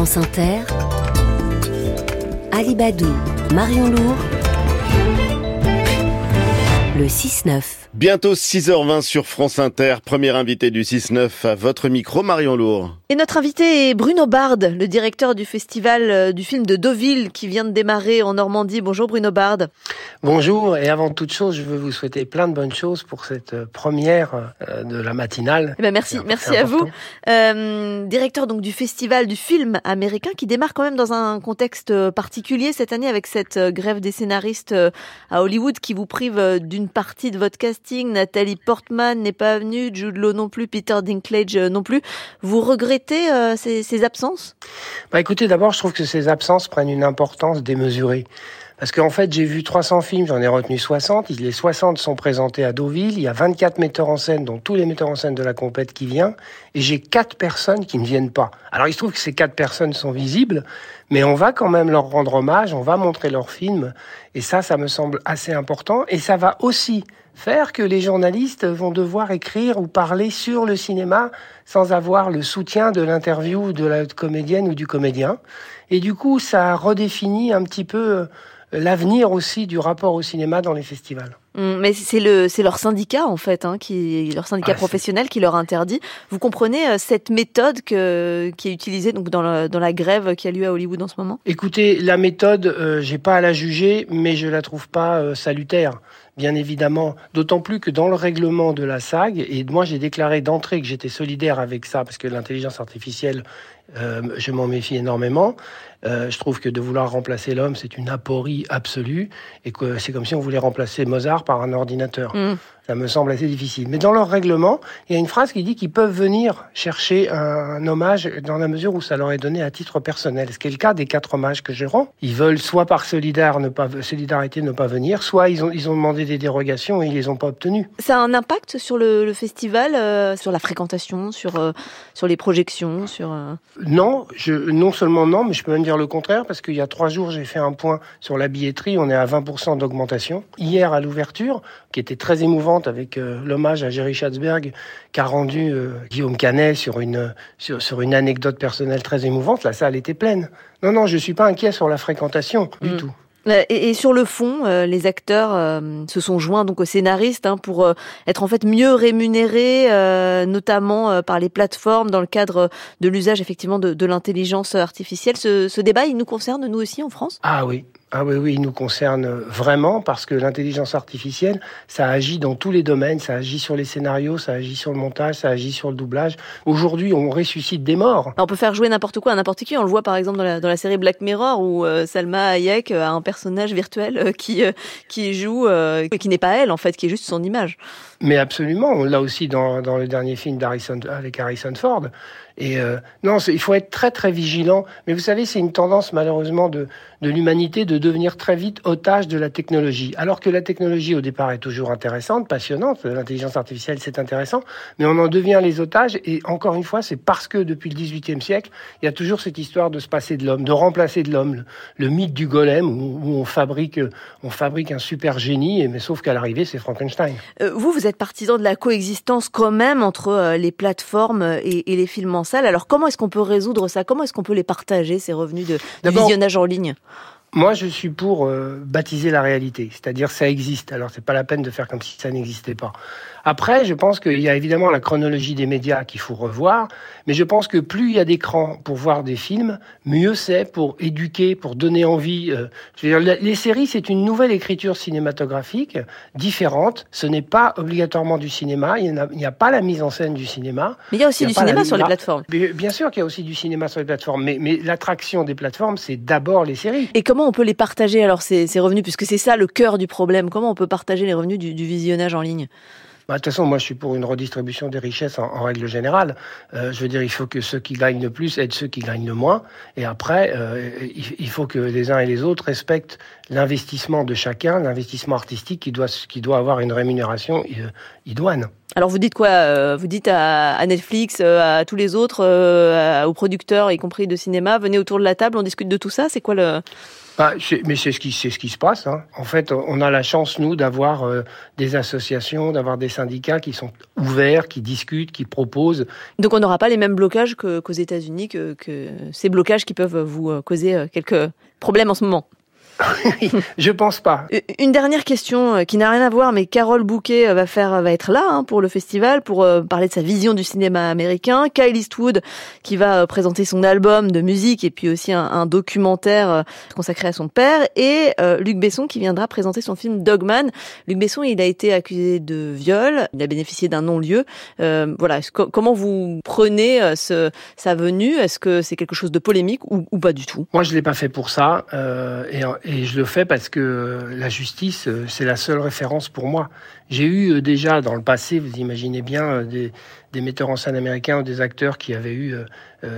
France Inter, Alibadou, Marion Lourd, le 6-9. Bientôt 6h20 sur France Inter, premier invité du 6-9 à votre micro, Marion Lourd. Et notre invité est Bruno Bard, le directeur du festival euh, du film de Deauville qui vient de démarrer en Normandie. Bonjour Bruno Bard. Bonjour et avant toute chose, je veux vous souhaiter plein de bonnes choses pour cette euh, première euh, de la matinale. Eh ben merci, merci à vous. Euh, directeur donc du festival du film américain qui démarre quand même dans un contexte particulier cette année avec cette grève des scénaristes à Hollywood qui vous prive d'une partie de votre Nathalie Portman n'est pas venue, Jude Law non plus, Peter Dinklage non plus. Vous regrettez euh, ces, ces, absences? Bah Écoutez, d'abord, je trouve que ces absences prennent une importance démesurée. Parce qu'en fait, j'ai vu 300 films, j'en ai retenu 60. Les 60 sont présentés à Deauville. Il y a 24 metteurs en scène, dont tous les metteurs en scène de la compète qui viennent. Et j'ai quatre personnes qui ne viennent pas. Alors, il se trouve que ces quatre personnes sont visibles, mais on va quand même leur rendre hommage, on va montrer leurs films. Et ça, ça me semble assez important. Et ça va aussi faire que les journalistes vont devoir écrire ou parler sur le cinéma sans avoir le soutien de l'interview de la comédienne ou du comédien. Et du coup, ça redéfinit un petit peu euh, l'avenir aussi du rapport au cinéma dans les festivals. Hum, mais c'est le c'est leur syndicat en fait, hein, qui leur syndicat ah, professionnel qui leur interdit. Vous comprenez euh, cette méthode que, qui est utilisée donc dans la, dans la grève qui a lieu à Hollywood en ce moment? Écoutez, la méthode, euh, j'ai pas à la juger, mais je la trouve pas euh, salutaire bien évidemment, d'autant plus que dans le règlement de la SAG, et moi j'ai déclaré d'entrée que j'étais solidaire avec ça, parce que l'intelligence artificielle, euh, je m'en méfie énormément, euh, je trouve que de vouloir remplacer l'homme, c'est une aporie absolue, et que c'est comme si on voulait remplacer Mozart par un ordinateur. Mm. Ça me semble assez difficile. Mais dans leur règlement, il y a une phrase qui dit qu'ils peuvent venir chercher un, hommage dans la mesure où ça leur est donné à titre personnel. Ce qui est le cas des quatre hommages que je rends. Ils veulent soit par solidarité ne pas, solidarité ne pas venir, soit ils ont, ils ont demandé des dérogations et ils les ont pas obtenues. Ça a un impact sur le, festival, euh, sur la fréquentation, sur, euh, sur les projections, sur... Euh non, je, non seulement non, mais je peux même dire le contraire parce qu'il y a trois jours, j'ai fait un point sur la billetterie. On est à 20% d'augmentation. Hier, à l'ouverture, qui était très émouvante, avec euh, l'hommage à Jerry Schatzberg qu'a rendu euh, Guillaume Canet sur une, sur, une anecdote personnelle très émouvante. La salle était pleine. Non, non, je suis pas inquiet sur la fréquentation du mm. tout. Et, sur le fond, euh, les acteurs se sont joints donc aux scénaristes hein, pour être en fait mieux rémunérés, notamment par les plateformes dans le cadre de l'usage effectivement de, de l'intelligence artificielle. Ce, ce, débat, il nous concerne nous aussi en France? Ah oui, ah oui, oui, il nous concerne vraiment parce que l'intelligence artificielle, ça agit dans tous les domaines, ça agit sur les scénarios, ça agit sur le montage, ça agit sur le doublage. Aujourd'hui, on ressuscite des morts. On peut faire jouer n'importe quoi à n'importe qui. On le voit par exemple dans la, dans la série Black Mirror où euh, Salma Hayek a un personnage virtuel euh, qui, euh, qui joue, qui n'est pas elle en fait, qui est juste son image. Mais absolument, on l'a aussi dans, dans le dernier film d'Harrison avec Harrison Ford. Et euh, non, il faut être très très vigilant. Mais vous savez, c'est une tendance malheureusement de, de l'humanité de devenir très vite otage de la technologie. Alors que la technologie au départ est toujours intéressante, passionnante. L'intelligence artificielle c'est intéressant, mais on en devient les otages. Et encore une fois, c'est parce que depuis le XVIIIe siècle, il y a toujours cette histoire de se passer de l'homme, de remplacer de l'homme, le, mythe du golem où, on fabrique on fabrique un super génie. Mais sauf qu'à l'arrivée, c'est Frankenstein. Euh, vous, vous êtes partisan de la coexistence quand même entre euh, les plateformes et, et les films en salle. Alors comment est-ce qu'on peut résoudre ça? Comment est-ce qu'on peut les partager, ces revenus de, visionnage en ligne? Moi, je suis pour euh, baptiser la réalité, c'est-à-dire ça existe. Alors, c'est pas la peine de faire comme si ça n'existait pas. Après, je pense qu'il y a évidemment la chronologie des médias qu'il faut revoir, mais je pense que plus il y a d'écrans pour voir des films, mieux c'est pour éduquer, pour donner envie. Euh, je veux dire, les séries, c'est une nouvelle écriture cinématographique différente. Ce n'est pas obligatoirement du cinéma. Il n'y a, a, pas la mise en scène du cinéma. Mais il y a aussi du cinéma sur les plateformes. Bien sûr qu'il y a aussi du cinéma sur les plateformes, mais, mais l'attraction des plateformes, c'est d'abord les séries. Et comment on peut les partager alors ces, ces revenus, puisque c'est ça le cœur du problème. Comment on peut partager les revenus du, du visionnage en ligne? Bah, de toute façon, moi, je suis pour une redistribution des richesses en, règle générale. Euh, je veux dire, il faut que ceux qui gagnent le plus aident ceux qui gagnent le moins. Et après, euh, il, faut que les uns et les autres respectent l'investissement de chacun, l'investissement artistique qui doit, qui doit avoir une rémunération euh, idoine. Alors vous dites quoi Vous dites à, Netflix, à tous les autres, aux producteurs, y compris de cinéma, venez autour de la table, on discute de tout ça? C'est quoi le bah, Mais c'est ce, qui, se passe. Hein. En fait, on a la chance, nous, d'avoir euh, des associations, d'avoir des syndicats qui sont ouverts, qui discutent, qui proposent. Donc on n'aura pas les mêmes blocages qu'aux États-Unis, que, ces blocages qui peuvent vous euh, causer quelques problèmes en ce moment? Je pense pas. Une dernière question euh, qui n'a rien à voir, mais Carole Bouquet euh, va faire, va être là hein, pour le festival pour euh, parler de sa vision du cinéma américain. Kyle Eastwood qui va présenter son album de musique et puis aussi un, documentaire consacré à son père et Luc Besson qui viendra présenter son film Dogman. Luc Besson, il a été accusé de viol, il a bénéficié d'un non-lieu. voilà, comment vous prenez ce, sa venue? Est-ce que c'est quelque chose de polémique ou, ou pas du tout? Moi, je l'ai pas fait pour ça et, et je le fais parce que la justice, euh, c'est la seule référence pour moi. J'ai eu euh, déjà dans le passé, vous imaginez bien, euh, des, metteurs en scène américains ou des acteurs qui avaient eu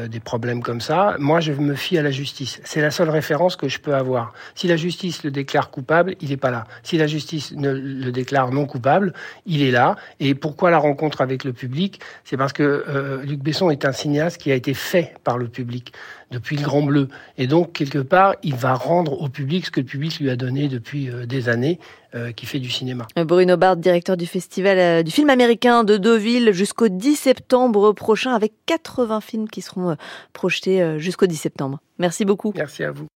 des problèmes comme ça. Moi, je me fie à la justice. C'est la seule référence que je peux avoir. Si la justice le déclare coupable, il n'est pas là. Si la justice ne le déclare non coupable, il est là. Et pourquoi la rencontre avec le public? C'est parce que Luc Besson est un cinéaste qui a été fait par le public depuis le Grand Bleu. Et donc, quelque part, il va rendre au public ce que le public lui a donné depuis euh, des années, euh, qui fait du cinéma. Bruno Bard, directeur du festival euh, du film américain de Deauville, jusqu'au 10 septembre prochain, avec 80 films qui seront projetés jusqu'au 10 septembre. Merci beaucoup. Merci à vous.